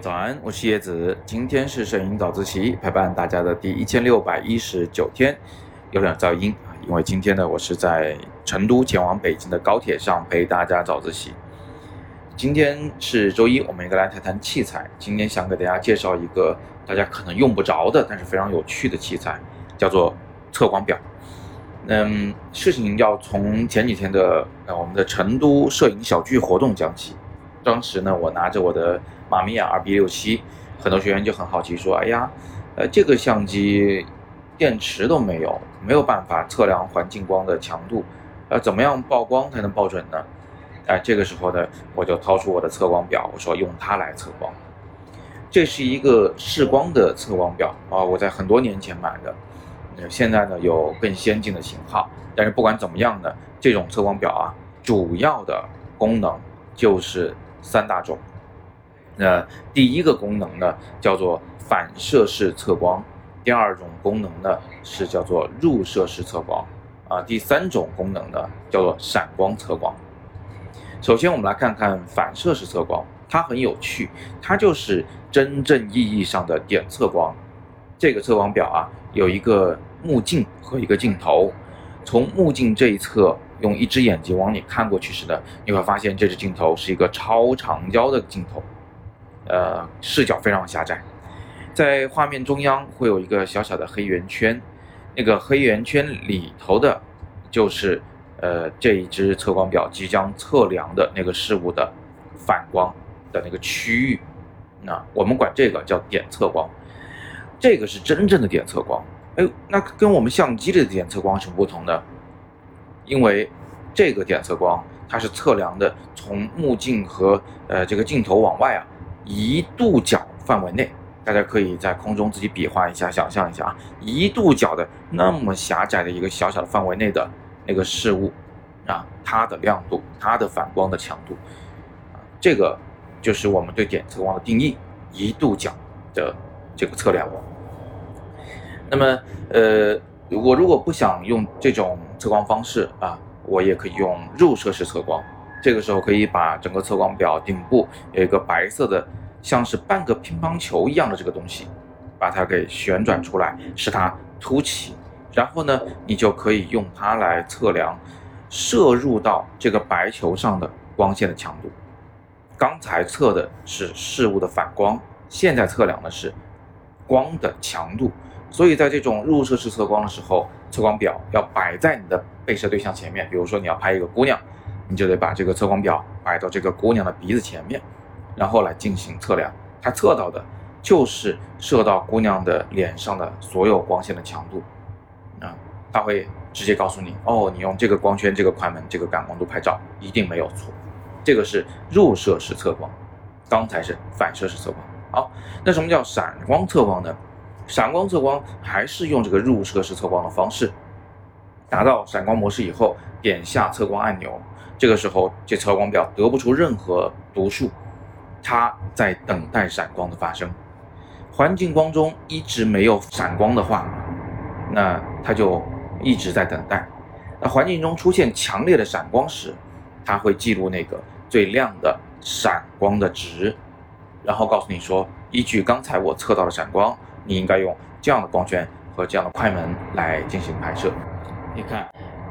早安，我是叶子，今天是摄影早自习陪伴大家的第一千六百一十九天，有点噪音啊，因为今天呢，我是在成都前往北京的高铁上陪大家早自习。今天是周一，我们应该来谈谈器材。今天想给大家介绍一个大家可能用不着的，但是非常有趣的器材，叫做测光表。嗯，事情要从前几天的呃我们的成都摄影小聚活动讲起。当时呢，我拿着我的马米亚 R B 六七，很多学员就很好奇说：“哎呀，呃，这个相机电池都没有，没有办法测量环境光的强度，呃，怎么样曝光才能报准呢？”哎，这个时候呢，我就掏出我的测光表，我说用它来测光。这是一个视光的测光表啊，我在很多年前买的。现在呢有更先进的型号，但是不管怎么样呢，这种测光表啊，主要的功能就是三大种。那第一个功能呢叫做反射式测光，第二种功能呢是叫做入射式测光，啊，第三种功能呢叫做闪光测光。首先，我们来看看反射式测光，它很有趣，它就是真正意义上的点测光。这个测光表啊，有一个目镜和一个镜头。从目镜这一侧，用一只眼睛往里看过去时呢，你会发现这只镜头是一个超长焦的镜头，呃，视角非常狭窄。在画面中央会有一个小小的黑圆圈，那个黑圆圈里头的，就是。呃，这一只测光表即将测量的那个事物的反光的那个区域，那我们管这个叫点测光，这个是真正的点测光。哎，那跟我们相机的点测光是不同的，因为这个点测光它是测量的从目镜和呃这个镜头往外啊一度角范围内，大家可以在空中自己比划一下，想象一下啊，一度角的那么狭窄的一个小小的范围内的。那个事物啊，它的亮度，它的反光的强度，啊，这个就是我们对点测光的定义，一度角的这个测量。那么，呃，我如果不想用这种测光方式啊，我也可以用入射式测光。这个时候可以把整个测光表顶部有一个白色的，像是半个乒乓球一样的这个东西，把它给旋转出来，使它凸起。然后呢，你就可以用它来测量射入到这个白球上的光线的强度。刚才测的是事物的反光，现在测量的是光的强度。所以在这种入射式测光的时候，测光表要摆在你的被摄对象前面。比如说你要拍一个姑娘，你就得把这个测光表摆到这个姑娘的鼻子前面，然后来进行测量。它测到的就是射到姑娘的脸上的所有光线的强度。啊，他会直接告诉你哦，你用这个光圈、这个快门、这个感光度拍照一定没有错。这个是入射式测光，刚才是反射式测光。好，那什么叫闪光测光呢？闪光测光还是用这个入射式测光的方式，达到闪光模式以后，点下测光按钮，这个时候这测光表得不出任何读数，它在等待闪光的发生。环境光中一直没有闪光的话。那它就一直在等待。那环境中出现强烈的闪光时，它会记录那个最亮的闪光的值，然后告诉你说，依据刚才我测到的闪光，你应该用这样的光圈和这样的快门来进行拍摄。你看，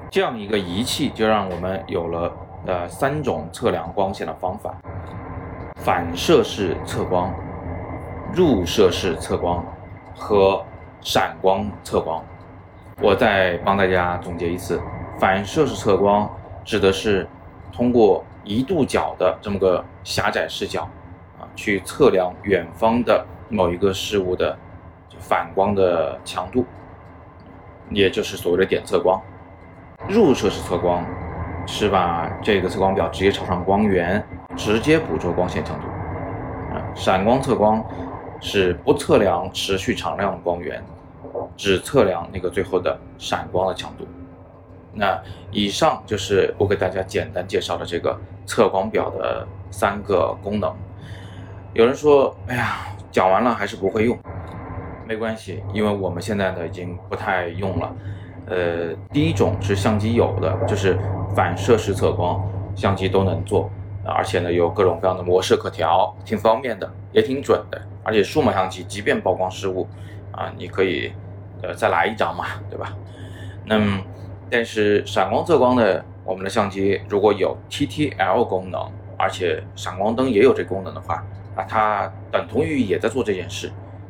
这样一个仪器就让我们有了呃三种测量光线的方法：反射式测光、入射式测光和。闪光测光，我再帮大家总结一次：反射式测光指的是通过一度角的这么个狭窄视角啊，去测量远方的某一个事物的反光的强度，也就是所谓的点测光。入射式测光是把这个测光表直接朝上光源，直接捕捉光线强度。啊，闪光测光是不测量持续常亮的光源。只测量那个最后的闪光的强度。那以上就是我给大家简单介绍的这个测光表的三个功能。有人说：“哎呀，讲完了还是不会用。”没关系，因为我们现在呢已经不太用了。呃，第一种是相机有的，就是反射式测光，相机都能做。而且呢有各种各样的模式可调，挺方便的，也挺准的。而且数码相机即便曝光失误，啊，你可以呃再来一张嘛，对吧？那么但是闪光测光的我们的相机如果有 TTL 功能，而且闪光灯也有这功能的话，啊，它等同于也在做这件事，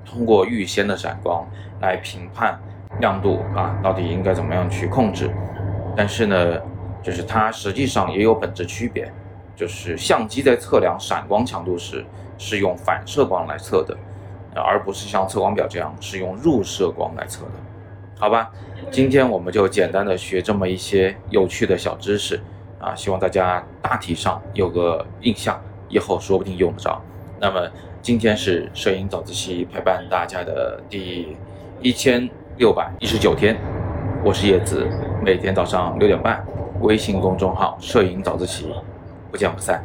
通过预先的闪光来评判亮度啊，到底应该怎么样去控制。但是呢，就是它实际上也有本质区别，就是相机在测量闪光强度时是用反射光来测的，而不是像测光表这样是用入射光来测的，好吧？今天我们就简单的学这么一些有趣的小知识啊，希望大家大体上有个印象，以后说不定用得着。那么今天是摄影早自习陪伴大家的第一千六百一十九天。我是叶子，每天早上六点半，微信公众号“摄影早自习”，不见不散。